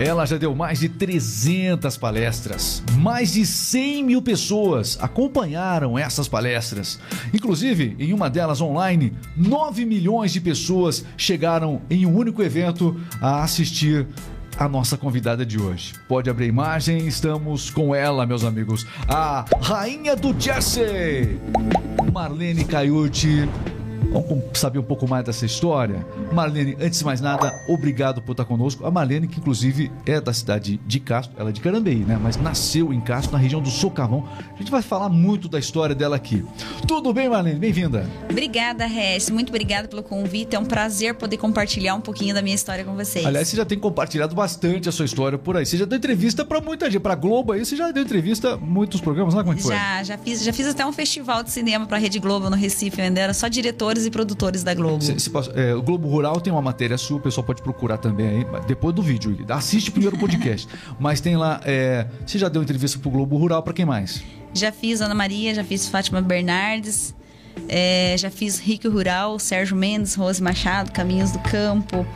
Ela já deu mais de 300 palestras. Mais de 100 mil pessoas acompanharam essas palestras. Inclusive, em uma delas online, 9 milhões de pessoas chegaram em um único evento a assistir a nossa convidada de hoje. Pode abrir a imagem, estamos com ela, meus amigos, a rainha do Jersey, Marlene Caiuti. Vamos saber um pouco mais dessa história? Marlene, antes de mais nada, obrigado por estar conosco. A Marlene, que inclusive é da cidade de Castro, ela é de Carambeí, né? Mas nasceu em Castro, na região do Socarrão. A gente vai falar muito da história dela aqui. Tudo bem, Marlene? Bem-vinda. Obrigada, Regis. Muito obrigada pelo convite. É um prazer poder compartilhar um pouquinho da minha história com vocês. Aliás, você já tem compartilhado bastante a sua história por aí. Você já deu entrevista para muita gente, para Globo aí, você já deu entrevista muitos programas, lá como é que foi? Já, já fiz, já fiz até um festival de cinema para Rede Globo no Recife, eu ainda era só e produtores da Globo. Se, se, é, o Globo Rural tem uma matéria sua, o pessoal pode procurar também aí, depois do vídeo. Assiste primeiro o podcast. Mas tem lá. É, você já deu entrevista pro Globo Rural para quem mais? Já fiz Ana Maria, já fiz Fátima Bernardes, é, já fiz Rico Rural, Sérgio Mendes, Rose Machado, Caminhos do Campo.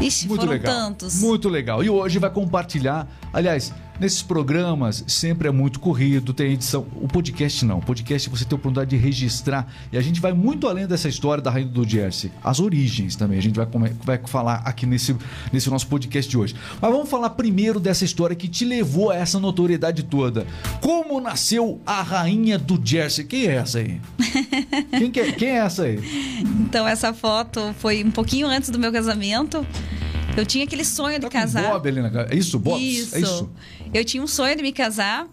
Ixi, Muito foram legal. tantos. Muito legal. E hoje vai compartilhar. Aliás, nesses programas sempre é muito corrido, tem edição. O podcast não. O podcast você tem a oportunidade de registrar. E a gente vai muito além dessa história da Rainha do Jersey. As origens também. A gente vai, vai falar aqui nesse, nesse nosso podcast de hoje. Mas vamos falar primeiro dessa história que te levou a essa notoriedade toda. Como nasceu a Rainha do Jersey? Quem é essa aí? quem, que é, quem é essa aí? Então, essa foto foi um pouquinho antes do meu casamento. Eu tinha aquele sonho de Tá com casar. Bob ali na... É isso, Bob? Isso. É isso. Eu tinha um sonho de me casar.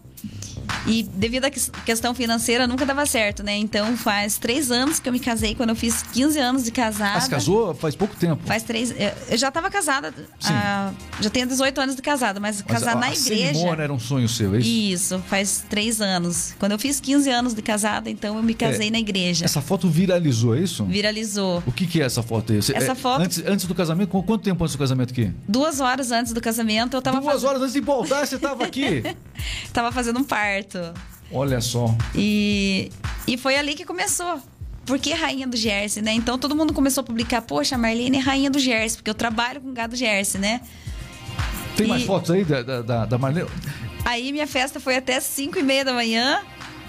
E devido à ques- questão financeira, nunca dava certo, né? Então faz três anos que eu me casei, quando eu fiz 15 anos de casada. Ah, se casou faz pouco tempo. Faz três. eu- Eu já estava casada. Ah, já tenho 18 anos de casada, mas, Mas casar a, na a igreja. cerimônia era um sonho seu, é isso? Isso, faz três anos. Quando eu fiz 15 anos de casada, então eu me casei É, na igreja. Essa foto viralizou, é isso? Viralizou. O que, que é essa foto aí? Você- Essa é, foto- Antes, antes do casamento? Qu- Quanto tempo antes do casamento aqui? Duas horas antes do casamento, eu tava, Duas horas antes de voltar, você estava aqui. tava fazendo um parto. Olha só. E, e foi ali que começou. Porque rainha do Jersey, né? Então todo mundo começou a publicar, poxa, a Marlene é rainha do Jersey, porque eu trabalho com gado Jersey, né? Tem mais E- fotos aí da, da, da, da Marlene? Aí minha festa foi até 5 e meia da manhã.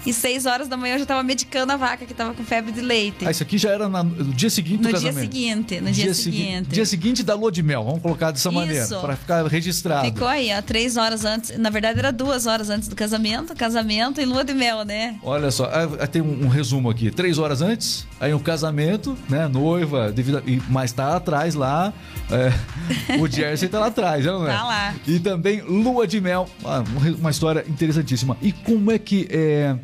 E 6 horas da manhã eu já tava medicando a vaca que tava com febre de leite. Ah, isso aqui já era na- no dia seguinte do no dia casamento. seguinte, no dia, segui- seguinte. Dia seguinte da lua de mel, vamos colocar dessa Isso. maneira, para ficar registrado. Ficou aí, ó, três horas antes. Na verdade, era duas horas antes do casamento. Casamento e lua de mel, né? Olha só, ah, tem um, um resumo aqui. Três horas antes, aí um casamento, né? Noiva, devido e- mas tá atrás lá. é, o Jersey tá lá atrás, não é? Tá lá. E também Lua de Mel. Ah, um uma história interessantíssima. E como é que. É,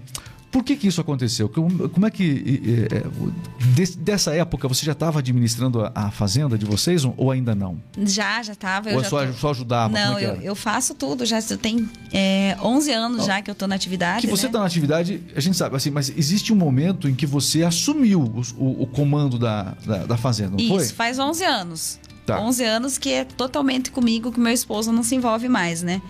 por que, que isso aconteceu? Como, é que. é, é, o- des- dessa época você já estava administrando a, a fazenda de vocês ou ainda não? Já, já tava. Eu ou já só, tô- só ajudava? Não, é eu, eu faço tudo. Já tem é, 11 anos já que eu tô na atividade. Que você né? está na atividade, a gente sabe, assim, mas existe um momento em que você assumiu os- o, o comando da, da, da fazenda, não Isso, foi? faz 11 anos. Tá. 11 anos que é totalmente comigo, que meu esposo não se envolve mais, né?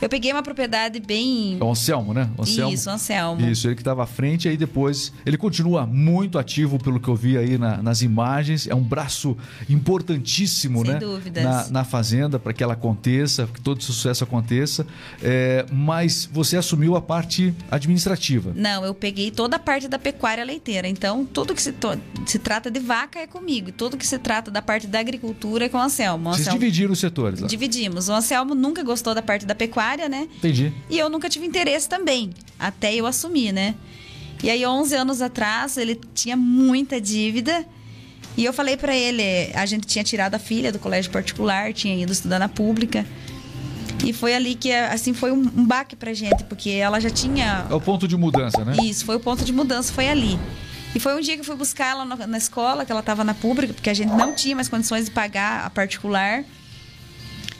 Eu peguei uma propriedade bem. É o Anselmo, né? O Anselmo. Isso, Anselmo. Isso, ele que estava à frente, aí depois. Ele continua muito ativo, pelo que eu vi aí na- nas imagens. É um braço importantíssimo, Sem né? dúvidas. Na, na fazenda, para que ela aconteça, que todo sucesso aconteça. É, mas você assumiu a parte administrativa. Não, eu peguei toda a parte da pecuária leiteira. Então, tudo que se, to- se trata de vaca é comigo. E tudo que se trata da parte da agricultura é com o Anselmo. O Vocês Anselmo- dividiram os setores lá. Dividimos. O Anselmo nunca gostou da parte da pecuária, né? Entendi. E eu nunca tive interesse também, até eu assumir, né? E aí, 11 anos atrás, ele tinha muita dívida. E eu falei pra ele, a gente tinha tirado a filha do colégio particular, tinha ido estudar na pública. E foi ali que, assim, foi um, um baque pra gente, porque ela já tinha É o ponto de mudança, né? isso, foi o ponto de mudança, foi ali. E foi um dia que eu fui buscar ela na, na escola, que ela estava na pública, porque a gente não tinha mais condições de pagar a particular.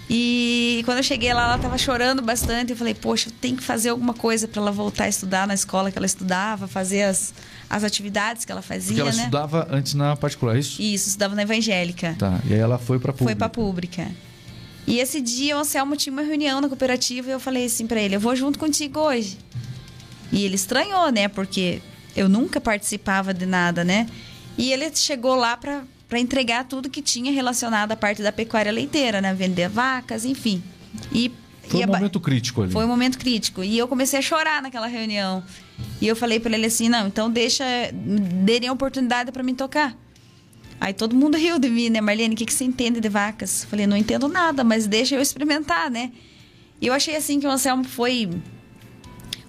E quando eu cheguei lá, ela estava chorando bastante. Eu falei, poxa, eu tenho que fazer alguma coisa para ela voltar a estudar na escola que ela estudava, fazer as, as atividades que ela fazia, Porque ela né? estudava antes na particular, é isso? Isso, estudava na evangélica. Tá. E aí ela foi para Foi pra pública. E esse dia o Anselmo tinha uma reunião na cooperativa e eu falei assim pra ele: eu vou junto contigo hoje. E ele estranhou, né? Porque eu nunca participava de nada, né? E ele chegou lá pra, para entregar tudo que tinha relacionado à parte da pecuária leiteira, né? Vender vacas, enfim. E foi um momento crítico ali. Foi um momento crítico. E eu comecei a chorar naquela reunião. E eu falei para ele assim: não, então deixa, dêem a oportunidade para mim tocar. Aí todo mundo riu de mim, né, Marlene? O que, que você entende de vacas? Falei: não entendo nada, mas deixa eu experimentar, né? E eu achei assim que o Anselmo foi.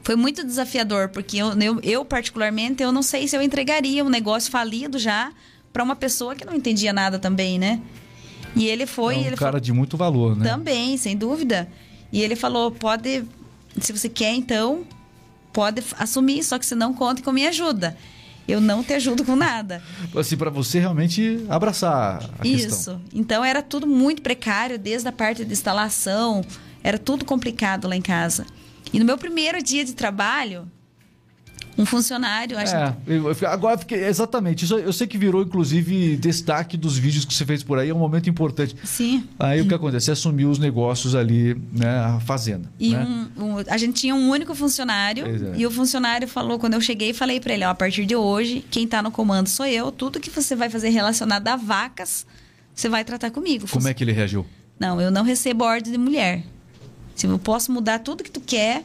Foi muito desafiador, porque eu, eu, eu particularmente, eu não sei se eu entregaria um negócio falido já para uma pessoa que não entendia nada também, né? E ele foi. É um ele cara foi... de muito valor, né? Também, sem dúvida. E ele falou: pode, se você quer, então, pode assumir, só que se não, conte com minha ajuda. Eu não te ajudo com nada. Assim, para você realmente abraçar a Isso. questão. Então era tudo muito precário, desde a parte de instalação, era tudo complicado lá em casa. E no meu primeiro dia de trabalho, um funcionário, acho É, eu- agora fiquei, exatamente. Isso eu sei que virou, inclusive, destaque dos vídeos que você fez por aí, é um momento importante. Sim. Aí o que acontece? Você assumiu os negócios ali, né? A fazenda. E né? um- um- a gente tinha um único funcionário é. e o funcionário falou, quando eu cheguei, falei pra ele, ó, a partir de hoje, quem tá no comando sou eu, tudo que você vai fazer relacionado a vacas, você vai tratar comigo. Como é que ele reagiu? Não, eu não recebo ordem de mulher. Se eu posso mudar tudo que tu quer,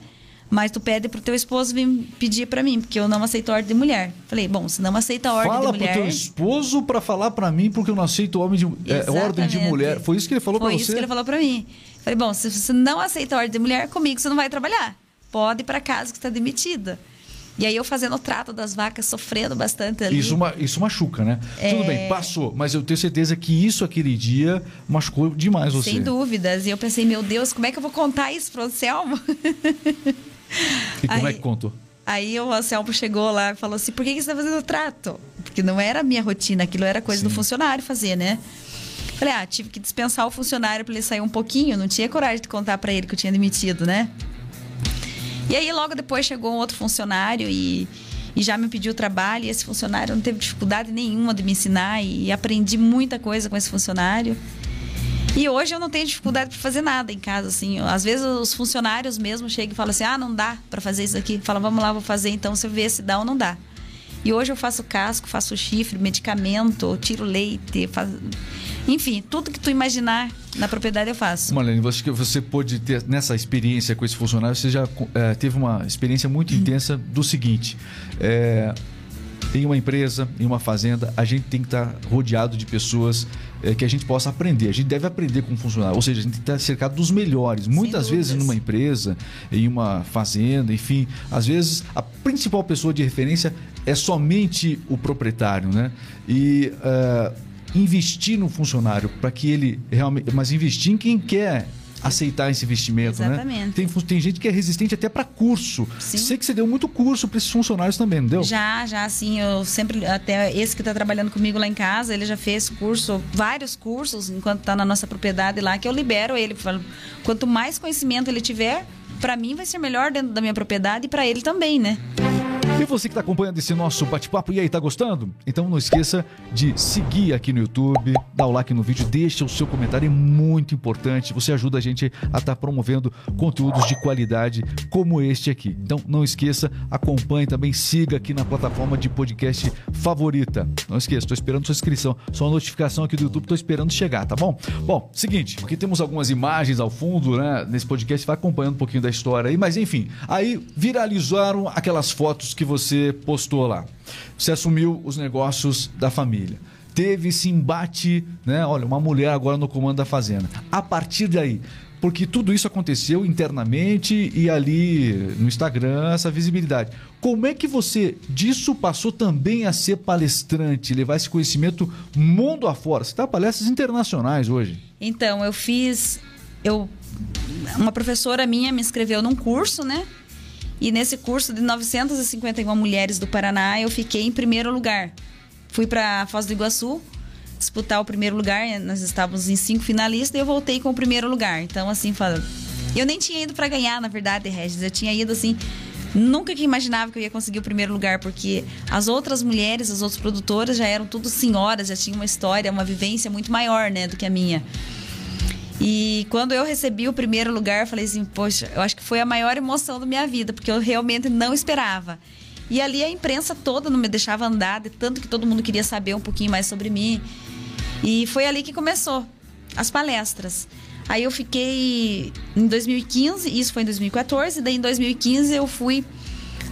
mas tu pede pro teu esposo vir pedir pra mim, porque eu não aceito ordem de mulher. Falei, bom, se não aceita a ordem Fala de pro mulher, teu esposo pra falar pra mim porque eu não aceito homem de, é, ordem de mulher. Foi isso que ele falou Foi pra isso você? que ele falou pra mim. Falei, bom, se você não aceita a ordem de mulher, comigo você não vai trabalhar. Pode ir pra casa que está demitida. E aí eu fazendo o trato das vacas, sofrendo bastante ali. Isso, isso machuca, né? É. Tudo bem, passou, mas eu tenho certeza que isso aquele dia machucou demais você. Sem dúvidas. E eu pensei, meu Deus, como é que eu vou contar isso pro Anselmo? E como é Aí- que contou? Aí o Anselmo chegou lá e falou assim: por que, que você está fazendo o trato? Porque não era a minha rotina, aquilo era coisa do Sim. funcionário fazer, né? Falei, ah, tive que dispensar o funcionário para ele sair um pouquinho, não tinha coragem de contar para ele que eu tinha demitido, né? E aí logo depois chegou um outro funcionário e, e já me pediu trabalho, e esse funcionário não teve dificuldade nenhuma de me ensinar e aprendi muita coisa com esse funcionário. E hoje eu não tenho dificuldade para fazer nada em casa, assim. Às vezes os funcionários mesmo chegam e falam assim: ah, não dá para fazer isso aqui. Fala, vamos lá, vou fazer então, você vê se dá ou não dá. E hoje eu faço casco, faço chifre, medicamento, tiro leite, faço... enfim, tudo que tu imaginar na propriedade eu faço. Marlene, você, que você pôde ter nessa experiência com esse funcionário, você já eh, teve uma experiência muito intensa do seguinte: eh, em uma empresa, em uma fazenda, a gente tem que estar rodeado de pessoas eh, que a gente possa aprender. A gente deve aprender com funcionário, ou seja, a gente tem que estar cercado dos melhores. Muitas vezes numa empresa, em uma fazenda, enfim, às vezes a principal pessoa de referência é somente o proprietário, né? E eh, investir no funcionário para que ele realmente, mas investir em quem quer aceitar esse investimento, né? Exatamente. Tem, fu- tem gente que é resistente até para curso. Sim. Sei que você deu muito curso para esses funcionários também, não deu? Já, já, assim, eu sempre, até esse que está trabalhando comigo lá em casa, ele já fez curso, vários cursos, enquanto está na nossa propriedade lá, que eu libero ele. Falo, Quanto mais conhecimento ele tiver, para mim vai ser melhor dentro da minha propriedade e para ele também, né? E você que está acompanhando esse nosso bate-papo, e aí, tá gostando? Então não esqueça de seguir aqui no YouTube, dar o like no vídeo, deixa o seu comentário, é muito importante. Você ajuda a gente a estar promovendo conteúdos de qualidade como este aqui. Então não esqueça, acompanhe também, siga aqui na plataforma de podcast favorita. Não esqueça, estou esperando sua inscrição, sua notificação aqui do YouTube, estou esperando chegar, tá bom? Bom, seguinte, aqui temos algumas imagens ao fundo, né? Nesse podcast, vai acompanhando um pouquinho da história aí, mas enfim, aí viralizaram aquelas fotos que você postou lá. Você assumiu os negócios da família. Teve esse embate, né? Olha, uma mulher agora no comando da fazenda. A partir daí, porque tudo isso aconteceu internamente e ali no Instagram, essa visibilidade. Como é que você disso passou também a ser palestrante, levar esse conhecimento mundo afora? Você está palestras internacionais hoje. Então, eu fiz. Eu, uma professora minha me inscreveu num curso, né? E nesse curso de 951 mulheres do Paraná, eu fiquei em primeiro lugar. Fui para Foz do Iguaçu disputar o primeiro lugar. Nós estávamos em cinco finalistas e eu voltei com o primeiro lugar. Então, assim, eu nem tinha ido para ganhar, na verdade, Regis. Eu tinha ido assim. Nunca que imaginava que eu ia conseguir o primeiro lugar, porque as outras mulheres, as outras produtoras já eram tudo senhoras, já tinham uma história, uma vivência muito maior, né, do que a minha. E quando eu recebi o primeiro lugar, eu falei assim, poxa, eu acho que foi a maior emoção da minha vida, porque eu realmente não esperava. E ali a imprensa toda não me deixava andar, de tanto que todo mundo queria saber um pouquinho mais sobre mim. E foi ali que começou as palestras. Aí eu fiquei em 2015, isso foi em 2014, daí em 2015 eu fui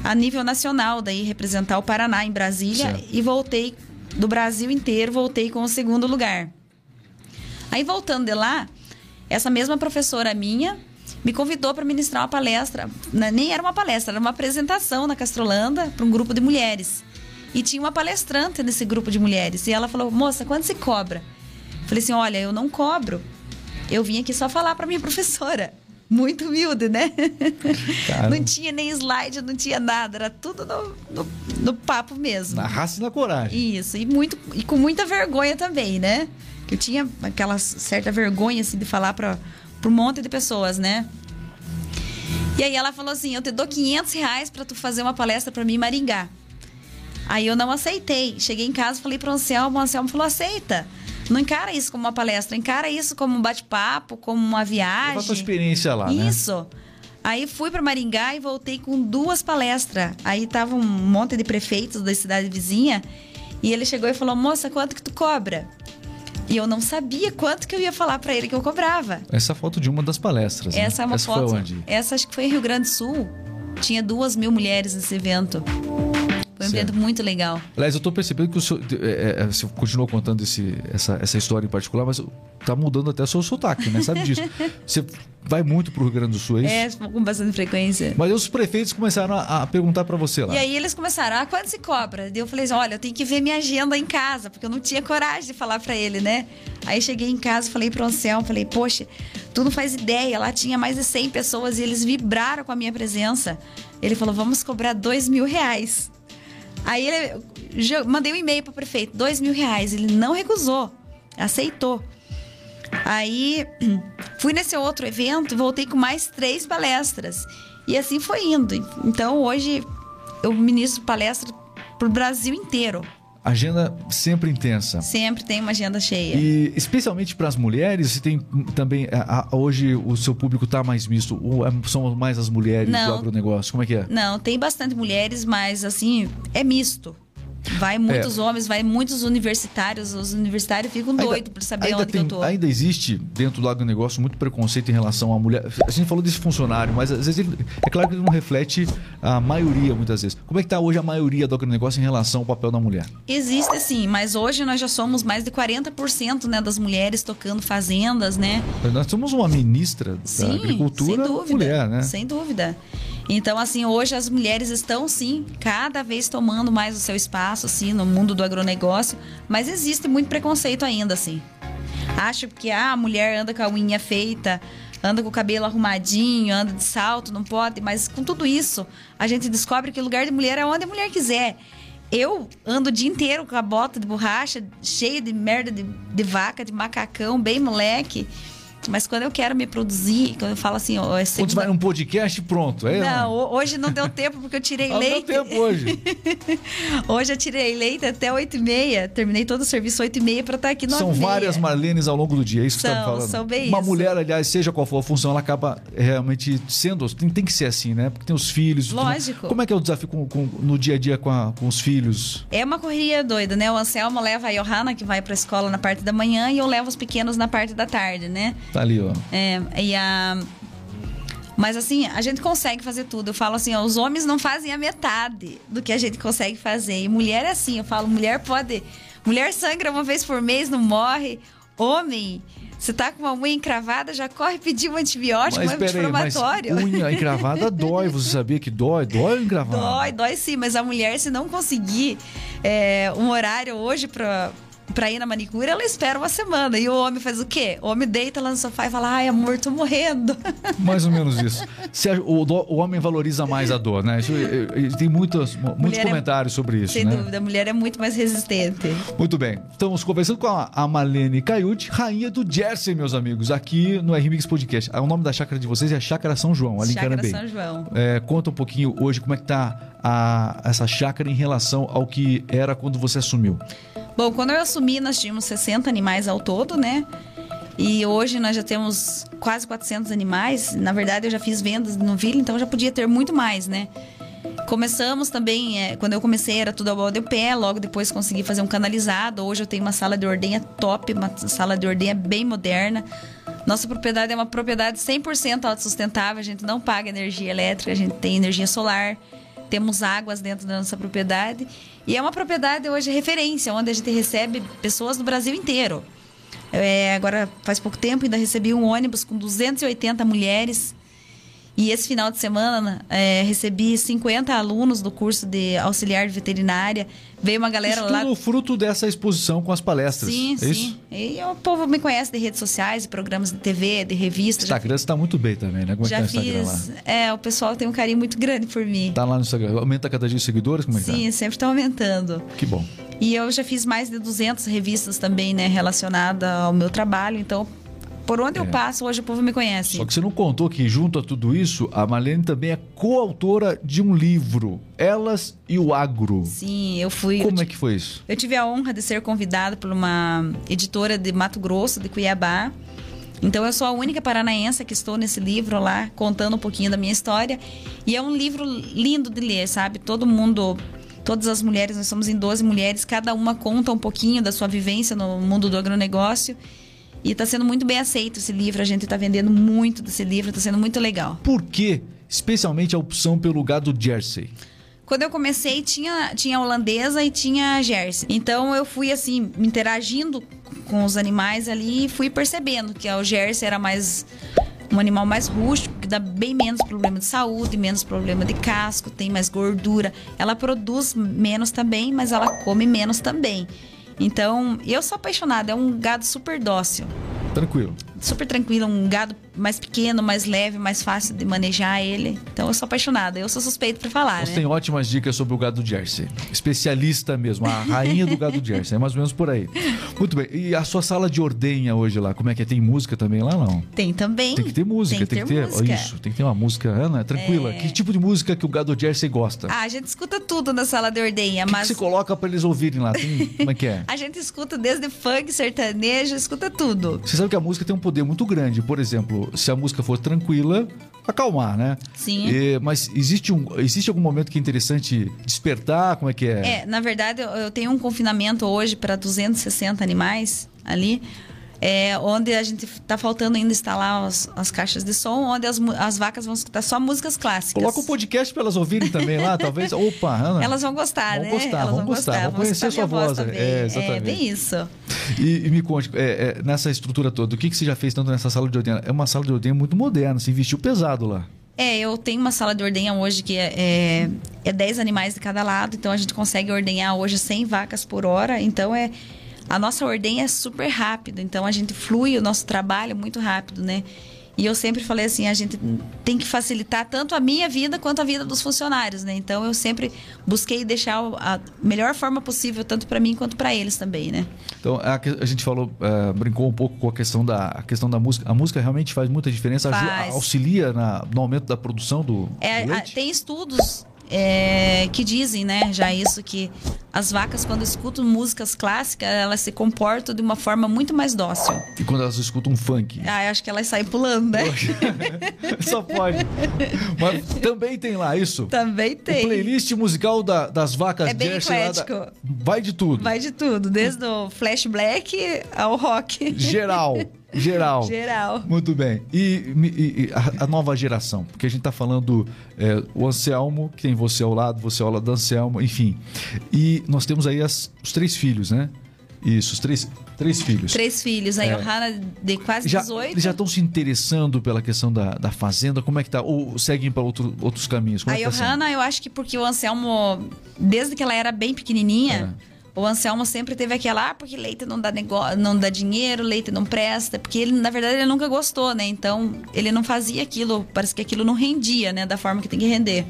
a nível nacional, daí representar o Paraná em Brasília Certo. e voltei do Brasil inteiro, voltei com o segundo lugar. Aí voltando de lá, essa mesma professora minha me convidou para ministrar uma palestra, né, nem era uma palestra, era uma apresentação na Castrolanda para um grupo de mulheres. E tinha uma palestrante nesse grupo de mulheres. E ela falou: "Moça, quanto se cobra?" Falei assim: "Olha, eu não cobro. Eu vim aqui só falar para minha professora." Muito humilde, né? Cara. Não tinha nem slide, não tinha nada, era tudo no, no, no papo mesmo. Na raça e na coragem. Isso, e, muito, e com muita vergonha também, né? Eu tinha aquela certa vergonha, assim, de falar para um monte de pessoas, né? E aí ela falou assim, eu te dou 500 reais para tu fazer uma palestra para mim em Maringá. Aí eu não aceitei. Cheguei em casa, falei para o Anselmo, o Anselmo falou, aceita. Não encara isso como uma palestra, encara isso como um bate-papo, como uma viagem. Qual a tua experiência lá, né? Isso. Aí fui para Maringá e voltei com duas palestras. Aí tava um monte de prefeitos da cidade vizinha e ele chegou e falou: "Moça, quanto que tu cobra?" E eu não sabia quanto que eu ia falar para ele que eu cobrava. Essa foto de uma das palestras. né? Essa é uma Essa foto. Foi onde? Essa acho que foi em Rio Grande do Sul. Tinha duas mil mulheres nesse evento. Foi um Certo. evento muito legal. Aliás, eu tô percebendo que o senhor, é, é, você continuou contando esse, essa, essa história em particular, mas tá mudando até o seu sotaque, né? Sabe disso? Você vai muito pro Rio Grande do Sul, é isso? É, com bastante frequência. Mas os prefeitos começaram a, a perguntar pra você lá. E aí eles começaram, ah, quanto se cobra? Eu falei assim, olha, eu tenho que ver minha agenda em casa, porque eu não tinha coragem de falar pra ele, né? Aí cheguei em casa, falei pro Anselmo, falei, poxa, tu não faz ideia, lá tinha mais de 100 pessoas e eles vibraram com a minha presença. Ele falou, vamos cobrar dois mil reais. Aí ele, mandei um e-mail pro prefeito, dois mil reais. Ele não recusou, aceitou. Aí fui nesse outro evento, voltei com mais três palestras. E assim foi indo. Então hoje eu ministro palestra pro Brasil inteiro. Agenda sempre intensa. Sempre tem uma agenda cheia. E especialmente para as mulheres, você tem também. a- a- hoje o seu público tá mais misto? Ou é- são mais as mulheres do Não. agronegócio? Como é que é? Não, tem bastante mulheres, mas assim, é misto. Vai muitos homens, vai muitos universitários. Os universitários ficam doidos por saber ainda onde tem- eu tô. Ainda existe dentro do agronegócio muito preconceito em relação à mulher. A gente falou desse funcionário, mas às vezes ele, é claro que ele não reflete a maioria muitas vezes. Como é que está hoje a maioria do agronegócio em relação ao papel da mulher? Existe sim, mas hoje nós já somos mais de 40% né, das mulheres tocando fazendas, né? Nós somos uma ministra da Sim, agricultura sem dúvida, mulher, né? Sem dúvida. Então, assim, hoje as mulheres estão, sim, cada vez tomando mais o seu espaço, assim, no mundo do agronegócio, mas existe muito preconceito ainda, assim. Acho que ah, a mulher anda com a unha feita, anda com o cabelo arrumadinho, anda de salto, não pode, mas com tudo isso, a gente descobre que o lugar de mulher é onde a mulher quiser. Eu ando o dia inteiro com a bota de borracha, cheia de merda de, de vaca, de macacão, bem moleque. Mas quando eu quero me produzir, quando eu falo assim, ó, é Quando você segunda... vai num podcast, pronto. É, Não, ho- hoje não deu tempo porque eu tirei Ah, não deu leite. tempo hoje. Hoje eu tirei leite até 8 e meia. Terminei todo o serviço 8 e meia pra estar aqui 9 São várias Marlenes ao longo do dia, é isso que você tá falando. são bem Uma isso. mulher, aliás, seja qual for a função, ela acaba realmente sendo. Tem, tem que ser assim, né? Porque tem os filhos. Lógico. Como é que é o desafio com- com- no dia a dia com, a- com os filhos? É uma correria doida, né? O Anselmo leva a Johanna, que vai pra escola na parte da manhã, e eu levo os pequenos na parte da tarde, né? Tá ali, ó. É, e a... Mas assim, a gente consegue fazer tudo. Eu falo assim, ó, os homens não fazem a metade do que a gente consegue fazer. E mulher é assim, eu falo, mulher pode. Mulher sangra uma vez por mês, não morre. Homem, você tá com uma unha encravada, já corre pedir um antibiótico, um Mas mas anti-inflamatório. unha encravada dói. Você sabia que dói? Dói ou encravada? Dói, dói sim, mas a mulher, se não conseguir é, um horário hoje pra, pra ir na manicure, ela espera uma semana. E o homem faz o quê? O homem deita lá no sofá e fala: Ai, amor, tô morrendo. Mais ou menos isso. Acha- o, o homem valoriza mais a dor, né? Isso, eh, eh, tem muitos, muitos é- comentários sobre isso, Sem né? dúvida, a mulher é muito mais resistente. Muito bem. Estamos conversando com a, a Marlene Caiute, rainha do Jersey, meus amigos, aqui no RMix Podcast. Ah, O nome da chácara de vocês é Chácara São João, ali em Chácara Carambeí. São João. É, conta um pouquinho hoje como é que tá a- essa chácara em relação ao que era quando você assumiu. Bom, quando eu assumi, nós tínhamos 60 animais ao todo, né? E hoje nós já temos quase 400 animais. Na verdade, eu já fiz vendas no Vila, então já podia ter muito mais, né? Começamos também, é, quando eu comecei era tudo ao balde pé, logo depois consegui fazer um canalizado. Hoje eu tenho uma sala de ordenha top, uma sala de ordenha bem moderna. Nossa propriedade é uma propriedade 100% autossustentável, a gente não paga energia elétrica, a gente tem energia solar, temos águas dentro da nossa propriedade. E é uma propriedade hoje referência, onde a gente recebe pessoas do Brasil inteiro. É, agora, faz pouco tempo, ainda recebi um ônibus com 280 mulheres e esse final de semana é, recebi 50 alunos do curso de auxiliar de veterinária. Veio uma galera Isso lá. tudo fruto dessa exposição com as palestras. Sim, é sim. Isso? E o povo me conhece de redes sociais, de programas de TV, de revistas. Instagram está muito bem também, né? Como já é que tá o Instagram fiz. lá? É, o pessoal tem um carinho muito grande por mim. Tá lá no Instagram. Aumenta cada dia os seguidores? Como é que Sim, sempre está aumentando. tá? Que bom. E eu já fiz mais de 200 revistas também, né, relacionadas ao meu trabalho. Então, por onde eu É. passo, hoje o povo me conhece. Só que você não contou que, junto a tudo isso, a Marlene também é coautora de um livro, Elas e o Agro. Sim, eu fui. Como é que foi isso? Eu tive a honra de ser convidada por uma editora de Mato Grosso, de Cuiabá. Então eu sou a única paranaense que estou nesse livro lá, contando um pouquinho da minha história. E é um livro lindo de ler, sabe? Todo mundo, todas as mulheres, nós somos em 12 mulheres, cada uma conta um pouquinho da sua vivência no mundo do agronegócio. E está sendo muito bem aceito esse livro, a gente está vendendo muito desse livro, está sendo muito legal. Por que, especialmente, a opção pelo gado Jersey? Quando eu comecei, tinha, tinha a holandesa e tinha Jersey. Então eu fui assim, interagindo com os animais ali e fui percebendo que o Jersey era mais um animal mais rústico, que dá bem menos problema de saúde, menos problema de casco, tem mais gordura. Ela produz menos também, mas ela come menos também. Então, eu sou apaixonada, é um gado super dócil Tranquilo. Super tranquilo, um gado mais pequeno, mais leve, mais fácil de manejar ele. Então eu sou apaixonada, eu sou suspeito pra falar, Você né? tem ótimas dicas sobre o gado Jersey. Especialista mesmo, a rainha do gado Jersey. É mais ou menos por aí. Muito bem. E a sua sala de ordenha hoje lá, como é que é? Tem música também lá, não? Tem também. Tem que ter música, tem, que ter. música. É. Isso, tem que ter uma música, Ana, tranquila. Que tipo de música que o gado Jersey gosta? Ah, a gente escuta tudo na sala de ordenha, que, que mas você coloca pra eles ouvirem lá? Tem- como é que é? a gente escuta desde funk, sertanejo, escuta tudo. Você sabe que a música tem um poder muito grande. Por exemplo, se a música for tranquila, acalmar, né? Sim. E- mas existe, um, existe algum momento que é interessante despertar? Como é que é? É, na verdade, eu, eu tenho um confinamento hoje para 260 animais ali. É, onde a gente tá faltando ainda instalar as, as caixas de som, onde as, as vacas vão escutar só músicas clássicas. Coloca o podcast pra elas ouvirem também lá, talvez. Opa, Ana. Elas vão gostar, Vão né? gostar, Elas vão gostar, vão conhecer sua voz, também. é, exatamente. bem isso. E, e me conte, é, é, nessa estrutura toda, o que, que você já fez tanto nessa sala de ordenha? É uma sala de ordenha muito moderna, se investiu pesado lá. É, eu tenho uma sala de ordenha hoje que é, é, é 10 animais de cada lado, então a gente consegue ordenhar hoje 100 vacas por hora, então é a nossa ordenha é super rápida, então a gente flui o nosso trabalho muito rápido, né? E eu sempre falei assim, a gente tem que facilitar tanto a minha vida quanto a vida dos funcionários, né? Então eu sempre busquei deixar a melhor forma possível tanto para mim quanto para eles também, né? Então, a, a gente falou, é, brincou um pouco com a questão da, a questão da música. A música realmente faz muita diferença, Faz. auxilia na- no aumento da produção do, É, do a- tem estudos é, que dizem, né, já isso, que as vacas, quando escutam músicas clássicas, elas se comportam de uma forma muito mais dócil. E quando elas escutam um funk? Ah, acho que elas saem pulando, né? Só pode. Mas também tem lá isso. Também O tem. playlist musical da- das vacas É bem lá da- eclético. Vai de tudo. Vai de tudo, desde o flash black ao rock. Geral. Geral. Geral. Muito bem. E, e- e a, a nova geração? Porque a gente tá falando é, o Anselmo, que tem você ao lado, você ao lado do Anselmo, enfim. E nós temos aí as- os três filhos, né? Isso, os três, três filhos. Três filhos. A É. Johanna, de quase Já, 18. eles já estão se interessando pela questão da, da fazenda? Como é que tá? Ou seguem para outro, outros caminhos? Como A é que tá? Johanna, eu acho que porque o Anselmo, desde que ela era bem pequenininha, É. o Anselmo sempre teve aquela, ah, porque leite não dá, negócio, não dá dinheiro, leite não presta, porque ele, na verdade, ele nunca gostou, né? Então, ele não fazia aquilo, parece que aquilo não rendia, né? Da forma que tem que render.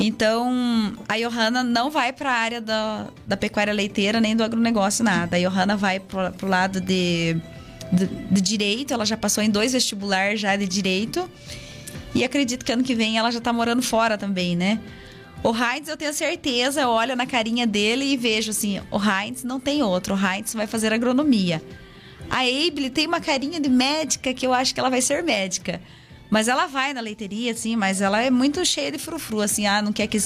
Então, a Johanna não vai para a área da, da pecuária leiteira nem do agronegócio, nada. A Johanna vai pro, pro lado de, de, de direito, ela já passou em dois vestibulares já de direito. E acredito que ano que vem ela já tá morando fora também, né? O Heinz, eu tenho certeza, eu olho na carinha dele e vejo assim: o Heinz não tem outro, o Heinz vai fazer agronomia. A Aibele tem uma carinha de médica que eu acho que ela vai ser médica. Mas ela vai na leiteria, assim, mas ela é muito cheia de frufru, assim, ah, não quer que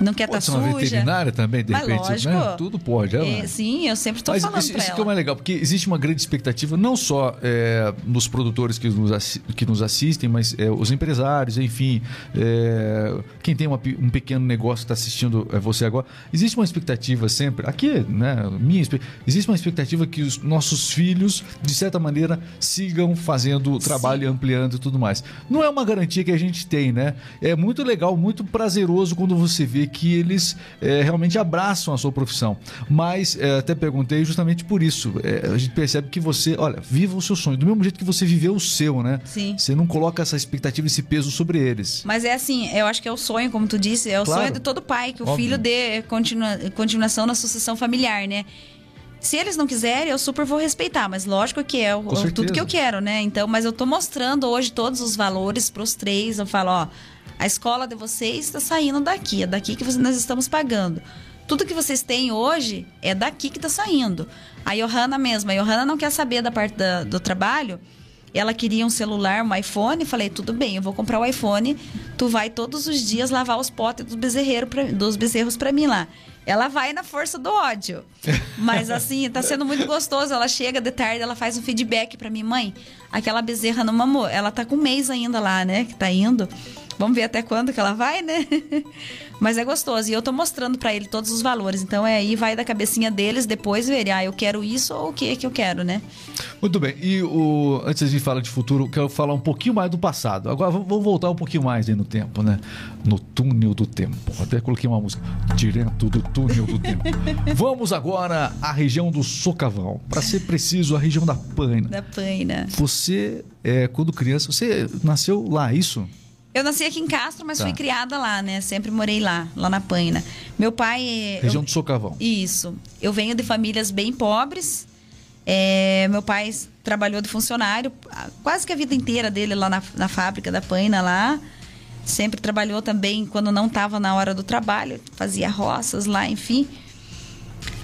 não quer estar tá suja. veterinária também, de Mas repente, lógico, né? Tudo pode. É, sim, eu sempre estou falando isso, isso ela. que é mais legal, porque existe uma grande expectativa, não só é, nos produtores que nos, que nos assistem, mas é, os empresários, enfim, é, quem tem uma, um pequeno negócio que está assistindo é, você agora. Existe uma expectativa sempre, aqui, né, minha existe uma expectativa que os nossos filhos, de certa maneira, sigam fazendo o trabalho, sim. ampliando e tudo mais. Não é uma garantia que a gente tem, né? É muito legal, muito prazeroso quando você vê que eles é, realmente abraçam a sua profissão. Mas é, até perguntei justamente por isso. É, a gente percebe que você, olha, viva o seu sonho, do mesmo jeito que você viveu o seu, né? Sim. Você não coloca essa expectativa, esse peso sobre eles. Mas é assim, eu acho que é o sonho, como tu disse, é o claro. sonho de todo pai, que o Óbvio. filho dê continua, continuação na sucessão familiar, né? Se eles não quiserem, eu super vou respeitar, mas lógico que é o, tudo que eu quero, né? Então, mas eu tô mostrando hoje todos os valores para os três. Eu falo, ó, a escola de vocês está saindo daqui, é daqui que nós estamos pagando. Tudo que vocês têm hoje é daqui que está saindo. A Johanna mesma, a Johanna não quer saber da parte da, do trabalho. Ela queria um celular, um iPhone. Falei, tudo bem, eu vou comprar o iPhone. Tu vai todos os dias lavar os potes dos, pra, dos bezerros para mim lá. Ela vai na força do ódio. Mas assim, tá sendo muito gostoso. Ela chega de tarde, ela faz um feedback para mim, mãe. Aquela bezerra não mamou. Ela tá com um mês ainda lá, né? Que tá indo. Vamos ver até quando que ela vai, né? Mas é gostoso. E eu tô mostrando para ele todos os valores. Então é aí vai da cabecinha deles, depois ver, ah, eu quero isso ou o que que eu quero, né? Muito bem. E o, antes de falar de futuro, quero falar um pouquinho mais do passado. Agora vamos voltar um pouquinho mais aí no tempo, né? No túnel do tempo. Até coloquei uma música direto do túnel do tempo. vamos agora à região do Socavão. Para ser preciso, a região da Paina. Da Paina. Você, é, quando criança, você nasceu lá, é isso? Eu nasci aqui em Castro, mas tá. fui criada lá, né? Sempre morei lá, lá na Paina. Meu pai. Região eu, do Socavão. Isso. Eu venho de famílias bem pobres. É, meu pai trabalhou de funcionário quase que a vida inteira dele lá na, na fábrica da Paina lá. Sempre trabalhou também quando não estava na hora do trabalho, fazia roças lá, enfim.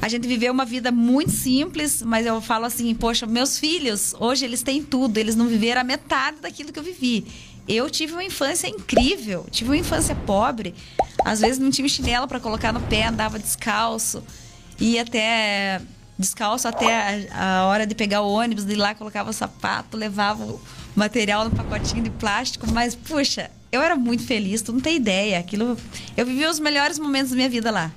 A gente viveu uma vida muito simples, mas eu falo assim, poxa, meus filhos, hoje eles têm tudo, eles não viveram a metade daquilo que eu vivi. Eu tive uma infância incrível, tive uma infância pobre. Às vezes não tinha chinelo para colocar no pé, andava descalço. Ia até descalço até a, a, hora de pegar o ônibus, de ir lá colocava o sapato, levava o material no pacotinho de plástico, mas puxa, eu era muito feliz, tu não tem ideia. Aquilo eu vivi os melhores momentos da minha vida lá.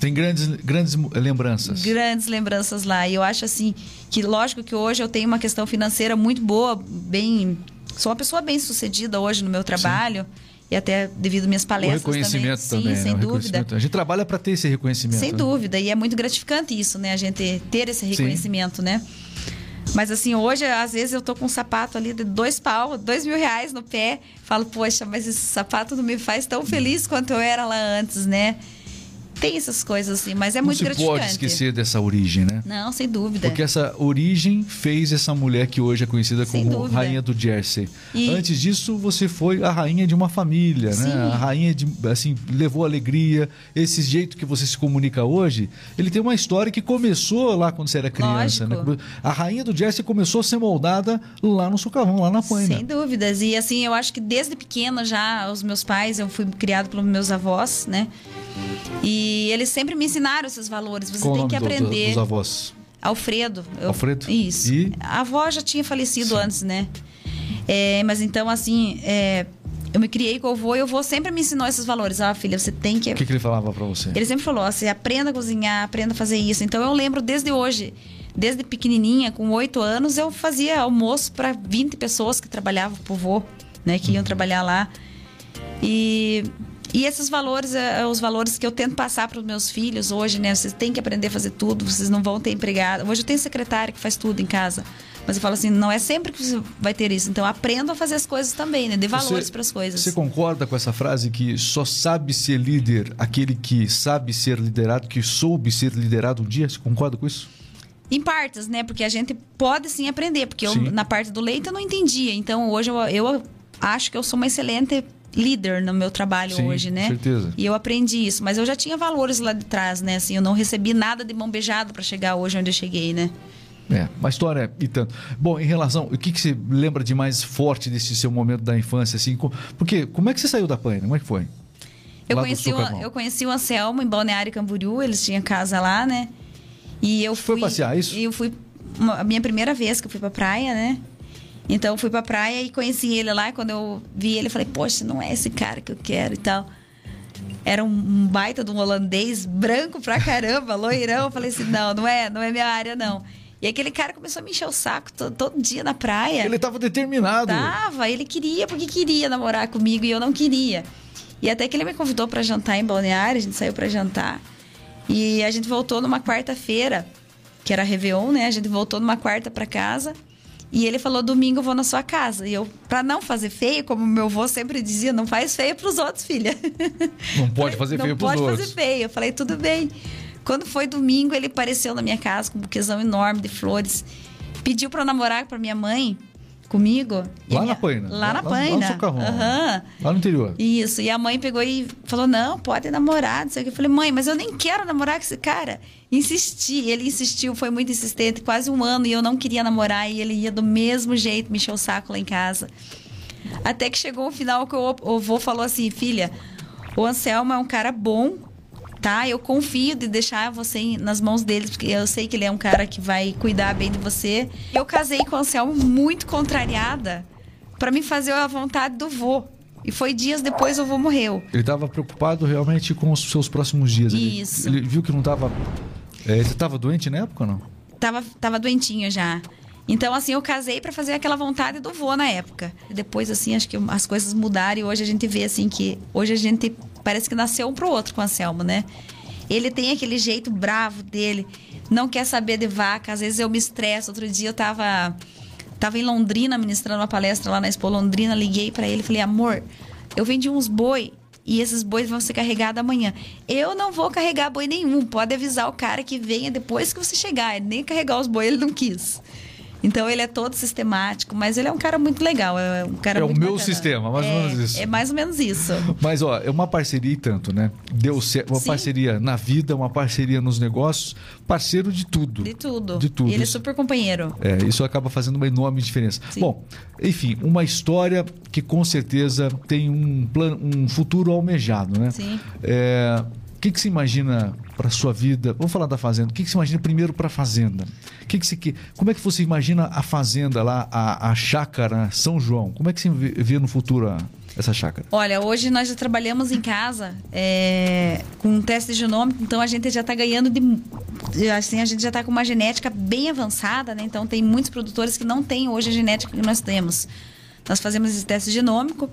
Tem grandes, grandes lembranças. Grandes lembranças lá. E eu acho assim que, lógico que hoje eu tenho uma questão financeira muito boa, bem sou uma pessoa bem sucedida hoje no meu trabalho. Sim. E até devido às minhas palestras o reconhecimento também. também Sim, sem né? dúvida. A gente trabalha para ter esse reconhecimento. Sem né? dúvida. E é muito gratificante isso, né? A gente ter esse reconhecimento, Sim. né? Mas assim, hoje, às vezes, eu tô com um sapato ali de dois pau, dois mil reais no pé. Falo, poxa, mas esse sapato não me faz tão feliz quanto eu era lá antes, né? Tem essas coisas assim, mas é não muito se gratificante. pode esquecer dessa origem, né? Não, sem dúvida. Porque essa origem fez essa mulher que hoje é conhecida sem como dúvida. rainha do Jersey. E... Antes disso, você foi a rainha de uma família, Sim. né? A rainha de, assim, levou alegria. Esse jeito que você se comunica hoje, ele tem uma história que começou lá quando você era criança, né? A rainha do Jersey começou a ser moldada lá no Socavão, lá na Paina. Sem dúvidas. E assim, eu acho que desde pequena já, os meus pais, eu fui criado pelos meus avós, né? E eles sempre me ensinaram esses valores. Você Qual tem que aprender. Do, dos avós? Alfredo. Eu, Alfredo? Isso. E? A avó já tinha falecido Sim. antes, né? É, mas então, assim, é, eu me criei com o avô e o avô sempre me ensinou esses valores. Ah, filha, você tem que. O que, que ele falava para você? Ele sempre falou: você aprenda a cozinhar, aprenda a fazer isso. Então eu lembro desde hoje, desde pequenininha, com oito anos, eu fazia almoço para 20 pessoas que trabalhavam pro avô, né? Que iam uhum. trabalhar lá. E e esses valores, é, é, os valores que eu tento passar para os meus filhos hoje, né? Vocês têm que aprender a fazer tudo, vocês não vão ter empregado. Hoje eu tenho secretária que faz tudo em casa. Mas eu falo assim, não é sempre que você vai ter isso. Então aprenda a fazer as coisas também, né? Dê valores para as coisas. Você concorda com essa frase que só sabe ser líder aquele que sabe ser liderado, que soube ser liderado um dia? Você concorda com isso? Em partes, né? Porque a gente pode sim aprender. Porque eu, na parte do leite, eu não entendia. Então hoje eu, eu acho que eu sou uma excelente líder no meu trabalho Sim, hoje, né? Com certeza. E eu aprendi isso, mas eu já tinha valores lá de trás, né? Assim, eu não recebi nada de mão beijada para chegar hoje onde eu cheguei, né? É, uma história e tanto. Bom, em relação, o que, que você lembra de mais forte desse seu momento da infância, assim? Porque, como é que você saiu da Paina? Como é que foi? Eu conheci, o, eu conheci o Anselmo em Balneário Camboriú, eles tinham casa lá, né? E eu fui. Foi passear, isso? E eu fui. Uma, a minha primeira vez que eu fui pra praia, né? Então eu fui pra praia e conheci ele lá. E quando eu vi ele, eu falei, poxa, não é esse cara que eu quero e tal. Era um, um baita de um holandês, branco pra caramba, loirão. Eu falei assim, não, não é, não é minha área, não. E aquele cara começou a me encher o saco todo, todo dia na praia. Ele tava determinado. Tava, ele queria porque queria namorar comigo e eu não queria. E até que ele me convidou para jantar em Balneário, a gente saiu para jantar. E a gente voltou numa quarta-feira, que era Réveillon, né? A gente voltou numa quarta para casa. E ele falou: domingo eu vou na sua casa. E eu, para não fazer feio, como meu avô sempre dizia, não faz feio pros outros, filha. Não pode fazer feio pros outros. Não pode fazer feio. Eu falei: tudo bem. Quando foi domingo, ele apareceu na minha casa com um buquezão enorme de flores. Pediu para namorar para minha mãe comigo. Lá na Paina. Lá, na Paina. Lá, no uhum. lá no interior. Isso. E a mãe pegou e falou: não, pode namorar. Não sei o que. Eu falei, mãe, mas eu nem quero namorar com esse cara. Insisti. Ele insistiu, foi muito insistente, quase um ano, e eu não queria namorar. E ele ia do mesmo jeito me encher o saco lá em casa. Até que chegou o final que o avô falou assim: filha, o Anselmo é um cara bom, tá? Eu confio de deixar você nas mãos deles, porque eu sei que ele é um cara que vai cuidar bem de você. Eu casei com o Anselmo muito contrariada para me fazer a vontade do vô. E foi dias depois o vô morreu. Ele estava preocupado realmente com os seus próximos dias. Isso. Ele, ele viu que não estava. É, ele estava doente na época ou não? Tava, tava doentinho já. Então, assim, eu casei para fazer aquela vontade do vô na época. Depois, assim, acho que as coisas mudaram e hoje a gente vê, assim, que hoje a gente parece que nasceu um pro outro com o Anselmo, né? Ele tem aquele jeito bravo dele, não quer saber de vaca. Às vezes eu me estresso. Outro dia eu tava, tava em Londrina ministrando uma palestra lá na Expo Londrina. Liguei para ele falei: amor, eu vendi uns boi e esses bois vão ser carregados amanhã. Eu não vou carregar boi nenhum. Pode avisar o cara que venha depois que você chegar. nem carregar os boi ele não quis. Então ele é todo sistemático, mas ele é um cara muito legal. É um cara é o meu bacana. sistema, mais é, ou menos isso. É mais ou menos isso. Mas ó, é uma parceria e tanto, né? Deu certo, uma Sim. parceria na vida, uma parceria nos negócios, parceiro de tudo. De tudo. De tudo. E ele é super companheiro. É, isso acaba fazendo uma enorme diferença. Sim. Bom, enfim, uma história que com certeza tem um plano, um futuro almejado, né? Sim. É, o que, que se imagina para sua vida? Vamos falar da fazenda. O que, que você imagina primeiro para a fazenda? Que, que você, como é que você imagina a fazenda lá, a, a chácara São João? Como é que você vê no futuro a, essa chácara? Olha, hoje nós já trabalhamos em casa é, com um teste genômico, então a gente já está ganhando de. Assim, a gente já está com uma genética bem avançada, né? Então tem muitos produtores que não têm hoje a genética que nós temos. Nós fazemos esse teste genômico.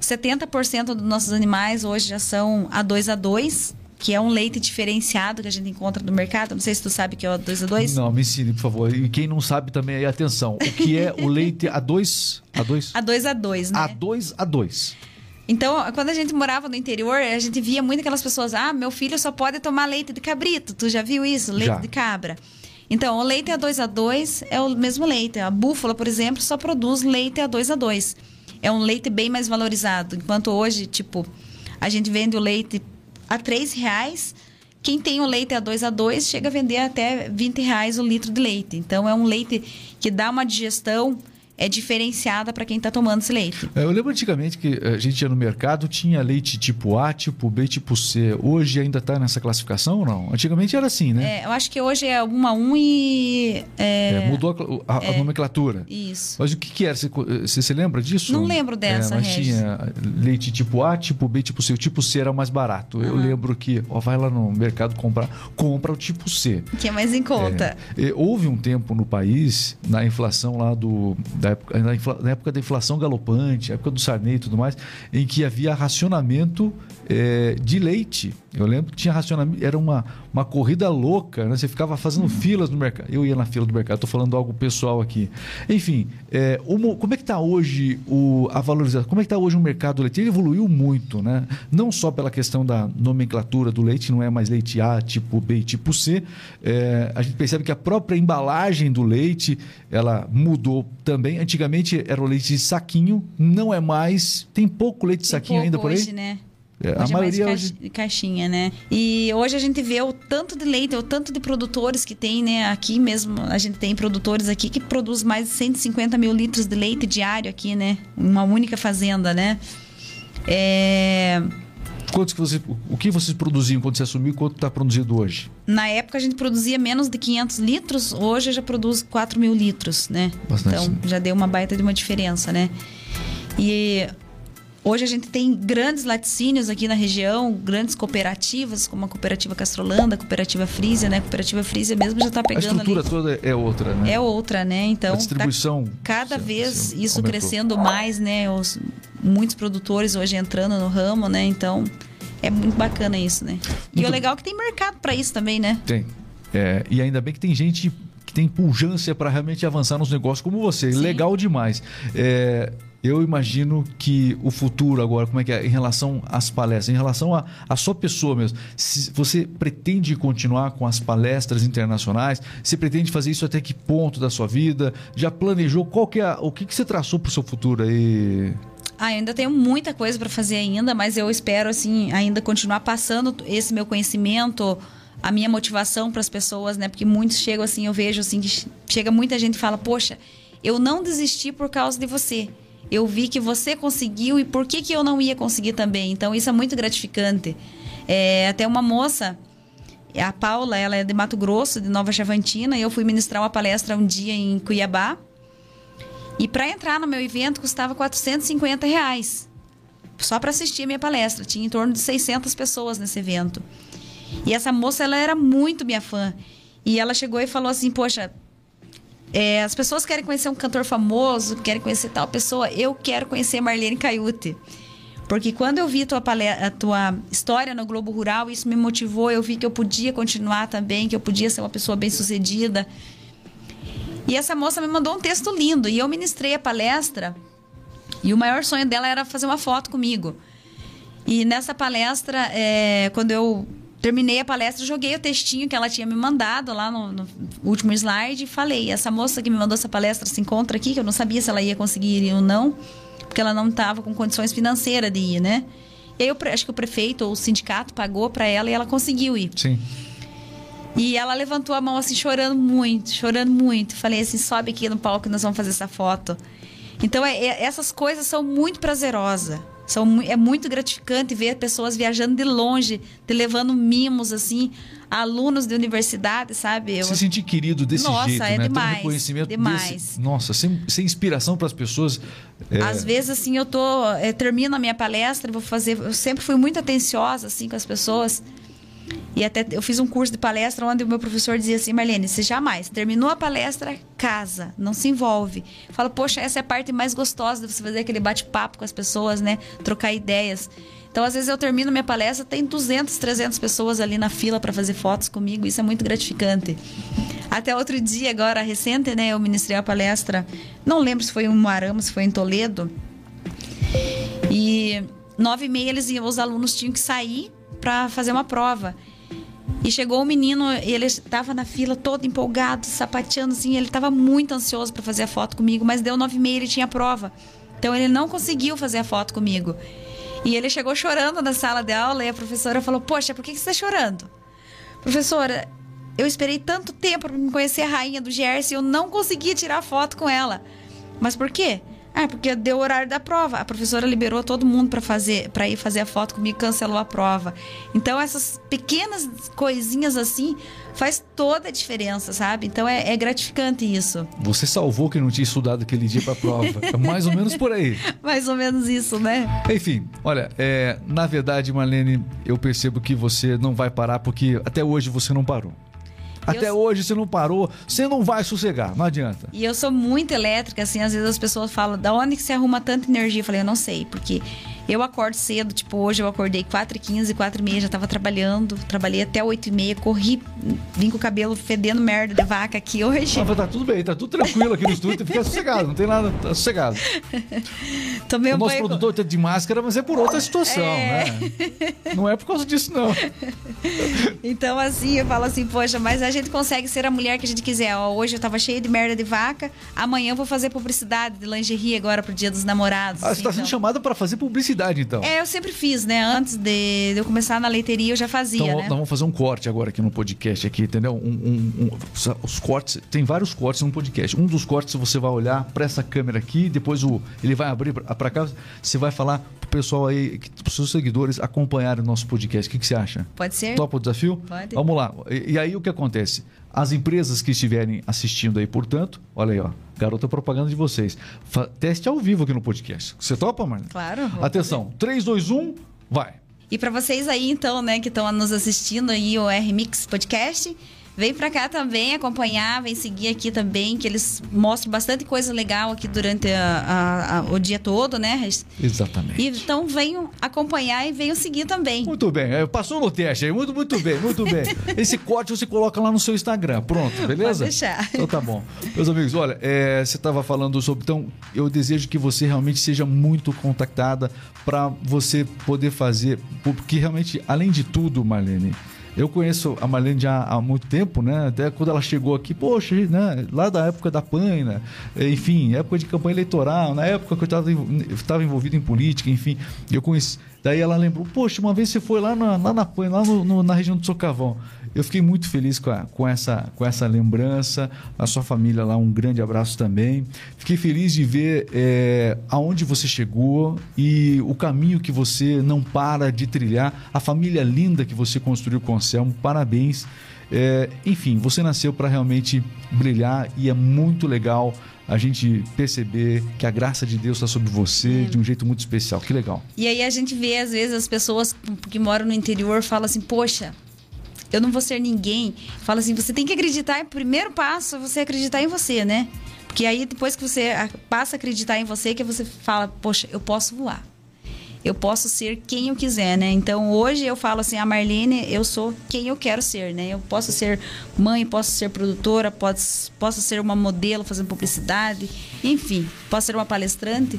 70% dos nossos animais hoje já são A2A2, que é um leite diferenciado que a gente encontra no mercado. Não sei se tu sabe que é o A2A2. Não, me ensine, por favor. E quem não sabe também aí, atenção. O que é o leite A2? A2? A2A2, né? A2A2. Então, quando a gente morava no interior, a gente via muito aquelas pessoas: ah, meu filho só pode tomar leite de cabrito. Tu já viu isso? Leite já. de cabra. Então, o leite A2A2 é o mesmo leite. A búfala, por exemplo, só produz leite A2A2. É um leite bem mais valorizado. Enquanto hoje, tipo, a gente vende o leite a três reais. Quem tem o leite a 2 a 2 chega a vender até 20 reais o litro de leite. Então é um leite que dá uma digestão é diferenciada para quem está tomando esse leite. É, eu lembro antigamente que a gente ia no mercado, tinha leite tipo A, tipo B, tipo C. Hoje ainda está nessa classificação ou não? Antigamente era assim, né? É, eu acho que hoje é 1 a 1 e... É... É, mudou a, a, a, nomenclatura. Isso. Mas o que, que era? Você, você se lembra disso? Não lembro dessa, é, Mas Regis. tinha leite tipo A, tipo B, tipo C. O tipo C era mais barato. Uhum. Eu lembro que, ó, vai lá no mercado comprar, compra o tipo C. Que é mais em conta. É, houve um tempo no país, na inflação lá do da época, na época da inflação galopante, época do Sarney e tudo mais, em que havia racionamento é, de leite. Eu lembro que tinha racionamento, era uma, uma corrida louca, né? Você ficava fazendo uhum. filas no mercado. Eu ia na fila do mercado, estou falando algo pessoal aqui. Enfim, é, uma, como é que está hoje o, a valorização? Como é que está hoje o mercado do leite? Ele evoluiu muito, né? Não só pela questão da nomenclatura do leite, não é mais leite A, tipo B e tipo C. É, a gente percebe que a própria embalagem do leite ela mudou também. Antigamente era o leite de saquinho, não é mais. Tem pouco leite de saquinho ainda por aí? Hoje, né? É, a Hoje é mais maioria hoje. caixinha, né? E hoje a gente vê o tanto de leite, o tanto de produtores que tem, né? Aqui mesmo, a gente tem produtores aqui que produz mais de 150 mil litros de leite diário aqui, né? Uma única fazenda, né? É... Quantos que você, o que vocês produziam quando você assumiu e quanto está produzido hoje? Na época a gente produzia menos de 500 litros, hoje já produz 4 mil litros, né? Bastante, então já deu uma baita de uma diferença, né? E hoje a gente tem grandes laticínios aqui na região, grandes cooperativas, como a Cooperativa Castrolanda, a Cooperativa Frisia, né? A Cooperativa Frisia mesmo já está A pegando estrutura ali. toda é outra, né? É outra, né? Então, a tá distribuição. cada se- vez isso aumentou. crescendo mais, né? Os, muitos produtores hoje entrando no ramo, né? Então, é muito bacana isso, né? E Muito- o legal é que tem mercado para isso também, né? Tem. É, e ainda bem que tem gente que tem pujança para realmente avançar nos negócios como você. Sim. Legal demais. É, eu imagino que o futuro agora, como é que é? Em relação às palestras, em relação à sua pessoa mesmo. Se você pretende continuar com as palestras internacionais? Você pretende fazer isso até que ponto da sua vida? Já planejou? Qual que é o que, que você traçou para o seu futuro aí? Ah, ainda tenho muita coisa para fazer ainda, mas eu espero assim ainda continuar passando esse meu conhecimento, a minha motivação para as pessoas, né? Porque muitos chegam assim, eu vejo assim que chega muita gente e fala: "Poxa, eu não desisti por causa de você. Eu vi que você conseguiu e por que que eu não ia conseguir também?". Então isso é muito gratificante. É, até uma moça a Paula, ela é de Mato Grosso, de Nova Chavantina, e eu fui ministrar uma palestra um dia em Cuiabá. E para entrar no meu evento custava 450 reais. Só para assistir a minha palestra. Tinha em torno de 600 pessoas nesse evento. E essa moça, ela era muito minha fã. E ela chegou e falou assim: Poxa, é, as pessoas querem conhecer um cantor famoso, querem conhecer tal pessoa. Eu quero conhecer Marlene Caiute. Porque quando eu vi a tua, pale- a tua história no Globo Rural, isso me motivou. Eu vi que eu podia continuar também, que eu podia ser uma pessoa bem sucedida. E essa moça me mandou um texto lindo. E eu ministrei a palestra. E o maior sonho dela era fazer uma foto comigo. E nessa palestra, é, quando eu terminei a palestra, joguei o textinho que ela tinha me mandado lá no, no último slide e falei: essa moça que me mandou essa palestra se encontra aqui, que eu não sabia se ela ia conseguir ir ou não, porque ela não estava com condições financeiras de ir, né? E aí eu acho que o prefeito ou o sindicato pagou para ela e ela conseguiu ir. Sim. E ela levantou a mão assim, chorando muito, chorando muito. Falei assim: sobe aqui no palco que nós vamos fazer essa foto. Então, é- é- essas coisas são muito prazerosas. São, é muito gratificante ver pessoas viajando de longe, te levando mimos, assim, alunos de universidade, sabe? Eu- Se sentir querido desse Nossa, jeito, é né? Ter um demais, reconhecimento demais. desse. Nossa, ser, ser inspiração para as pessoas. é, Às vezes, assim, eu tô. eh, termino a minha palestra, vou fazer. Eu sempre fui muito atenciosa, assim, com as pessoas. E até eu fiz um curso de palestra onde o meu professor dizia assim: Marlene, você jamais terminou a palestra, casa, não se envolve. Fala, poxa, essa é a parte mais gostosa de você fazer aquele bate-papo com as pessoas, né? Trocar ideias. Então, às vezes, eu termino minha palestra, tem 200, 300 pessoas ali na fila para fazer fotos comigo. Isso é muito gratificante. Até outro dia, agora, recente, né? Eu ministrei a palestra. Não lembro se foi em Moarama, se foi em Toledo. E nove e meia eles iam, os alunos tinham que sair para fazer uma prova. E chegou o menino, ele estava na fila todo empolgado, sapateando assim, ele estava muito ansioso para fazer a foto comigo, mas deu nove e meia ele tinha prova. Então ele não conseguiu fazer a foto comigo. E ele chegou chorando na sala de aula e a professora falou: Poxa, por que você está chorando? Professora, eu esperei tanto tempo para me conhecer a rainha do Gerson e eu não consegui tirar foto com ela. Mas por quê? Ah, porque deu o horário da prova. A professora liberou todo mundo para fazer, para ir fazer a foto comigo, cancelou a prova. Então essas pequenas coisinhas assim faz toda a diferença, sabe? Então é, é gratificante isso. Você salvou quem não tinha estudado aquele dia para a prova. É mais ou menos por aí. Mais ou menos isso, né? Enfim, olha, é, na verdade, Marlene, eu percebo que você não vai parar porque até hoje você não parou. Até Eu- hoje você não parou, você não vai sossegar, não adianta. E eu sou muito elétrica, assim, às vezes as pessoas falam, da onde que você arruma tanta energia? Eu falei, eu não sei, porque eu acordo cedo, tipo, hoje eu acordei 4h15, 4h30, já tava trabalhando, trabalhei até 8h30, corri, vim com o cabelo fedendo merda de vaca aqui hoje. Mas tá tudo bem, tá tudo tranquilo aqui no estúdio, fica sossegado, não tem nada, tá sossegado. Tomei O nosso banho. produtor tá de máscara, mas é por outra situação, É. né? Não é por causa disso, não. Então, assim, eu falo assim, poxa, mas a gente consegue ser a mulher que a gente quiser. Ó, hoje eu tava cheia de merda de vaca, amanhã eu vou fazer publicidade de lingerie agora pro dia dos namorados. Ah, assim, você tá sendo então. chamada para fazer publicidade idade, então. É, eu sempre fiz, né? Antes de eu começar na leiteria, eu já fazia, então, né? Nós vamos fazer um corte agora aqui no podcast, aqui, entendeu? Um, um, um, os cortes, tem vários cortes no podcast. Um dos cortes você vai olhar para essa câmera aqui, depois o, ele vai abrir para cá, você vai falar pro pessoal aí, pros seus seguidores acompanharem o nosso podcast. O que, que você acha? Pode ser. Topa o desafio? Pode. Vamos lá. E, e aí o que acontece? As empresas que estiverem assistindo aí, portanto, olha aí, ó, garota propaganda de vocês. Fa teste ao vivo aqui no podcast. Você topa, Marlene? Claro. Atenção, fazer. 3, 2, 1, vai. E para vocês aí, então, né, que estão nos assistindo aí o R-Mix Podcast, Vem pra cá também acompanhar, vem seguir aqui também, que eles mostram bastante coisa legal aqui durante a, a, a, o dia todo, né? Exatamente. E, então venham acompanhar e venham seguir também. Muito bem, é, passou no teste aí, muito, muito bem, muito bem. Esse corte você coloca lá no seu Instagram, pronto, beleza? Pode deixar. Então tá bom. Meus amigos, olha, é, você estava falando sobre, então eu desejo que você realmente seja muito contactada para você poder fazer, porque realmente, além de tudo, Marlene, eu conheço a Marlene já há muito tempo, né? Até quando ela chegou aqui, poxa, né? lá da época da PAN, enfim, época de campanha eleitoral, na época que eu estava envolvido em política, enfim, eu conheci. Daí ela lembrou, poxa, uma vez você foi lá na, lá na lá no, no, na região do Socavão. Eu fiquei muito feliz com, a, com, essa, com essa lembrança. A sua família lá, um grande abraço também. Fiquei feliz de ver é, aonde você chegou e o caminho que você não para de trilhar. A família linda que você construiu com o Anselmo. Parabéns. É, enfim, você nasceu para realmente brilhar e é muito legal a gente perceber que a graça de Deus está sobre você de um jeito muito especial. Que legal. E aí a gente vê, às vezes, as pessoas que moram no interior falam assim: Poxa, eu não vou ser ninguém. Fala assim, você tem que acreditar, o primeiro passo é você acreditar em você, né? Porque aí depois que você passa a acreditar em você, que você fala, poxa, eu posso voar. Eu posso ser quem eu quiser, né? Então hoje eu falo assim, a Marlene, eu sou quem eu quero ser, né? Eu posso ser mãe, posso ser produtora, posso, posso ser uma modelo fazendo publicidade, enfim, posso ser uma palestrante.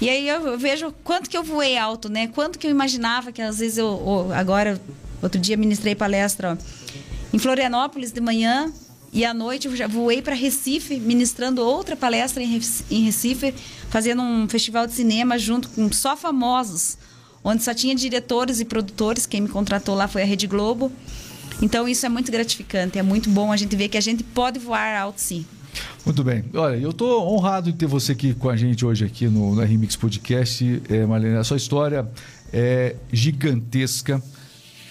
E aí eu vejo quanto que eu voei alto, né? Quanto que eu imaginava que às vezes eu, agora Outro dia ministrei palestra ó, em Florianópolis de manhã e à noite eu já voei para Recife, ministrando outra palestra em Recife, fazendo um festival de cinema junto com só famosos, onde só tinha diretores e produtores. Quem me contratou lá foi a Rede Globo. Então isso é muito gratificante, é muito bom a gente ver que a gente pode voar alto sim. Muito bem. Olha, eu estou honrado de ter você aqui com a gente hoje aqui no, no Remix Podcast. É, Marlene, a sua história é gigantesca.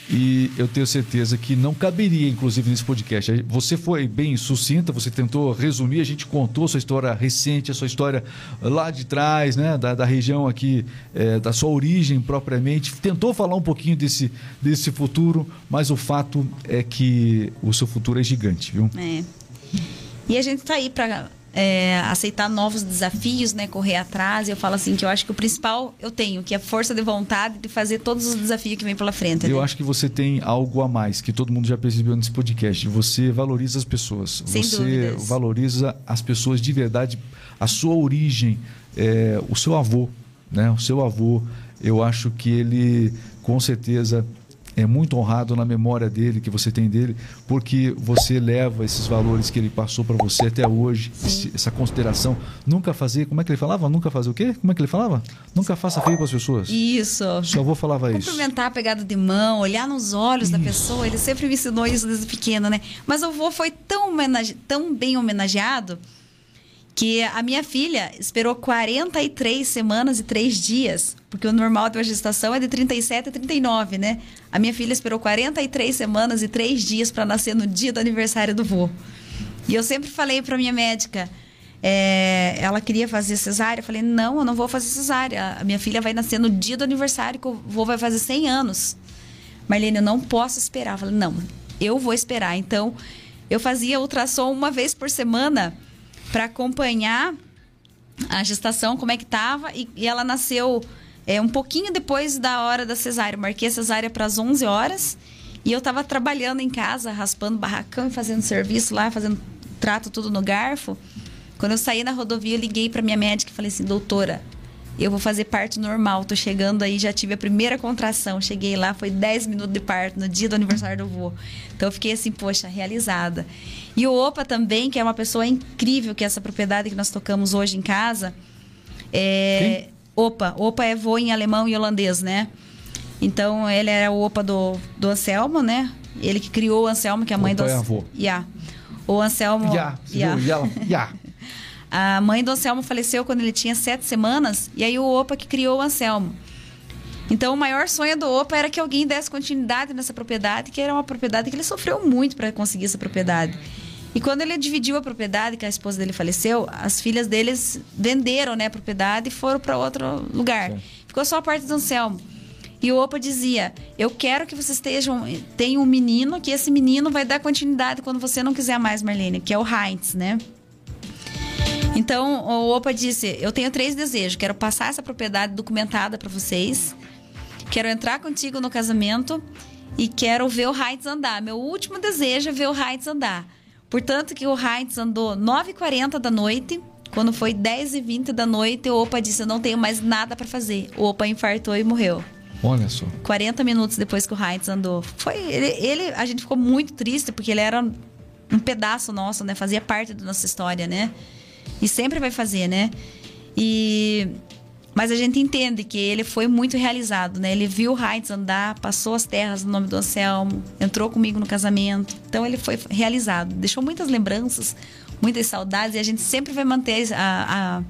E eu tenho certeza que não caberia, inclusive, nesse podcast. Você foi bem sucinta, você tentou resumir, a gente contou a sua história recente, a sua história lá de trás, né? Da, da região aqui, é, da sua origem propriamente. Tentou falar um pouquinho desse, desse futuro, mas o fato é que o seu futuro é gigante, viu? É. E a gente está aí para é, aceitar novos desafios, né? Correr atrás. Eu falo assim que eu acho que o principal eu tenho, que é força de vontade de fazer todos os desafios que vem pela frente. Eu né? acho que você tem algo a mais, que todo mundo já percebeu nesse podcast. Você valoriza as pessoas. Sem você dúvidas. valoriza as pessoas de verdade, a sua origem, é, o seu avô, né? O seu avô, eu acho que ele com certeza é muito honrado na memória dele, que você tem dele, porque você leva esses valores que ele passou para você até hoje, esse, essa consideração. Nunca fazer, como é que ele falava? Nunca fazer o quê? Como é que ele falava? Nunca faça feio com as pessoas. Isso. Seu avô falava isso. Cumprimentar a pegada de mão, olhar nos olhos isso. da pessoa, ele sempre me ensinou isso desde pequeno, né? Mas o avô foi tão, tão bem homenageado que a minha filha esperou 43 semanas e 3 dias, porque o normal de uma gestação é de 37 a 39, né? A minha filha esperou 43 semanas e 3 dias para nascer no dia do aniversário do vô. E eu sempre falei para minha médica, é, ela queria fazer cesárea, eu falei, não, eu não vou fazer cesárea. A minha filha vai nascer no dia do aniversário, que o vô vai fazer 100 anos. Marlene, eu não posso esperar. Eu falei, não, eu vou esperar. Então, eu fazia ultrassom uma vez por semana para acompanhar a gestação, como é que estava. E, e, ela nasceu é, um pouquinho depois da hora da cesárea. Marquei a cesárea para as 11 horas. E eu estava trabalhando em casa, raspando barracão e fazendo serviço lá, fazendo trato tudo no garfo. Quando eu saí na rodovia, eu liguei para minha médica e falei assim: doutora, eu vou fazer parto normal. Tô chegando aí, já tive a primeira contração. Cheguei lá, foi 10 minutos de parto no dia do aniversário do vô. Então eu fiquei assim, poxa, realizada. E o Opa também, que é uma pessoa incrível, que é essa propriedade que nós tocamos hoje em casa. É... Opa. Opa é vô em alemão e holandês, né? Então, ele era o opa do, do Anselmo, né? Ele que criou o Anselmo, que é a mãe Opa do... é avô. Yeah. O Anselmo... Yeah. viu? Ya, ya. A mãe do Anselmo faleceu quando ele tinha sete semanas, e aí o Opa que criou o Anselmo. Então, o maior sonho do Opa era que alguém desse continuidade nessa propriedade, que era uma propriedade que ele sofreu muito para conseguir essa propriedade. E quando ele dividiu a propriedade, que a esposa dele faleceu, as filhas deles venderam né, a propriedade e foram para outro lugar. Sim. Ficou só a parte do Anselmo. E o Opa dizia: Eu quero que vocês estejam, tenham um menino, que esse menino vai dar continuidade quando você não quiser mais, Marlene, que é o Heinz, né? Então, o Opa disse: Eu tenho três desejos. Quero passar essa propriedade documentada para vocês. Quero entrar contigo no casamento. E quero ver o Heinz andar. Meu último desejo é ver o Heinz andar. Portanto, que o Heinz andou 9h40 da noite. Quando foi 10h20 da noite, o Opa disse: Eu não tenho mais nada para fazer. O Opa infartou e morreu. Olha só. 40 minutos depois que o Heinz andou. Foi ele, ele- a gente ficou muito triste porque ele era um pedaço nosso, né? Fazia parte da nossa história, né? E sempre vai fazer, né? E mas a gente entende que ele foi muito realizado, né? Ele viu Heinz andar, passou as terras no nome do Anselmo, entrou comigo no casamento. Então ele foi realizado. Deixou muitas lembranças, muitas saudades e a gente sempre vai manter a,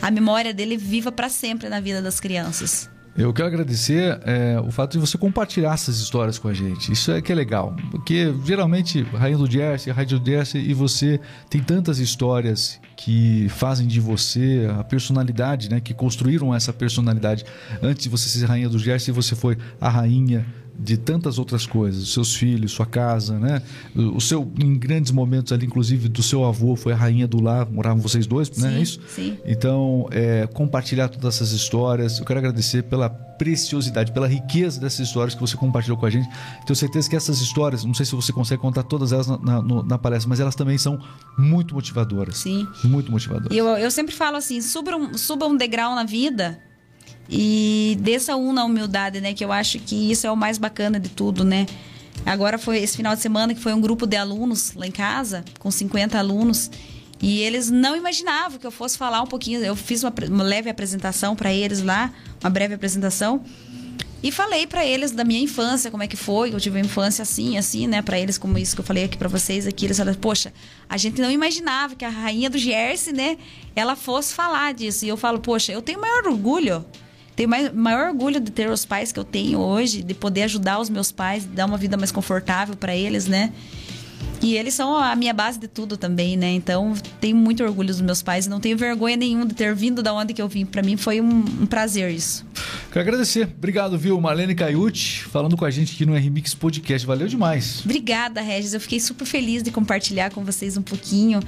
a, a memória dele viva para sempre na vida das crianças. Eu quero agradecer é, o fato de você compartilhar essas histórias com a gente. Isso é que é legal. Porque geralmente, Rainha do Jersey, do Jersey e você tem tantas histórias que fazem de você a personalidade, né? Que construíram essa personalidade. Antes de você ser Rainha do Jersey, você foi a rainha de tantas outras coisas, seus filhos, sua casa, né? O seu em grandes momentos ali, inclusive do seu avô, foi a rainha do lar, moravam vocês dois, né? Sim, É isso? sim. Então, é, compartilhar todas essas histórias. Eu quero agradecer pela preciosidade, pela riqueza dessas histórias que você compartilhou com a gente. Tenho certeza que essas histórias, não sei se você consegue contar todas elas na, na- no- na palestra, mas elas também são muito motivadoras. Sim. Muito motivadoras. E eu, eu sempre falo assim, suba um, suba um degrau na vida e desça um na humildade, né? Que eu acho que isso é o mais bacana de tudo, né? Agora foi esse final de semana que foi um grupo de alunos lá em casa, com 50 alunos, e eles não imaginavam que eu fosse falar um pouquinho. Eu fiz uma, uma leve apresentação para eles lá, uma breve apresentação. E falei pra eles da minha infância, como é que foi, eu tive uma infância assim, assim, né, Pra eles como isso que eu falei aqui pra vocês aqui, eles falaram: "Poxa, a gente não imaginava que a rainha do Jersey, né, ela fosse falar disso". E eu falo: "Poxa, eu tenho maior orgulho tenho mai- maior orgulho de ter os pais que eu tenho hoje, de poder ajudar os meus pais, dar uma vida mais confortável pra eles, né? E eles são a minha base de tudo também, né? Então, tenho muito orgulho dos meus pais e não tenho vergonha nenhuma de ter vindo da onde que eu vim. Pra mim foi um, um prazer isso. Quero agradecer. Obrigado, viu? Marlene Caiute, falando com a gente aqui no RMix Podcast. Valeu demais. Obrigada, Regis. Eu fiquei super feliz de compartilhar com vocês um pouquinho.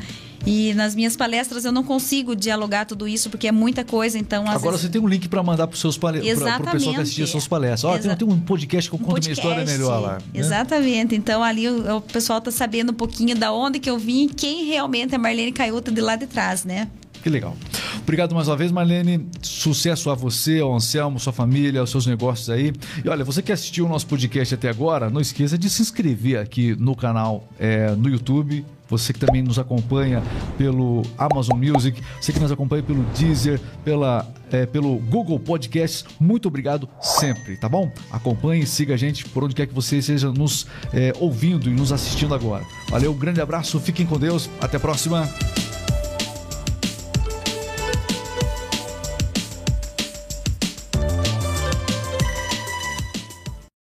E nas minhas palestras eu não consigo dialogar tudo isso porque é muita coisa, então Agora vezes... você tem um link para mandar para pale... pro pessoal que Exatamente. assistir as suas palestras. Ó, tem, um podcast que eu um conto minha história podcast. melhor lá. né? Exatamente. Então ali o, o pessoal tá sabendo um pouquinho da onde que eu vim e quem realmente é Marlene Caiuta de lá de trás, né? Que legal. Obrigado mais uma vez, Marlene. Sucesso a você, ao Anselmo, sua família, aos seus negócios aí. E olha, você que assistiu o nosso podcast até agora, não esqueça de se inscrever aqui no canal é, no YouTube. Você que também nos acompanha pelo Amazon Music, você que nos acompanha pelo Deezer, pela, é, pelo Google Podcasts, muito obrigado sempre, tá bom? Acompanhe, siga a gente por onde quer que você esteja nos é, ouvindo e nos assistindo agora. Valeu, um grande abraço, fiquem com Deus, até a próxima.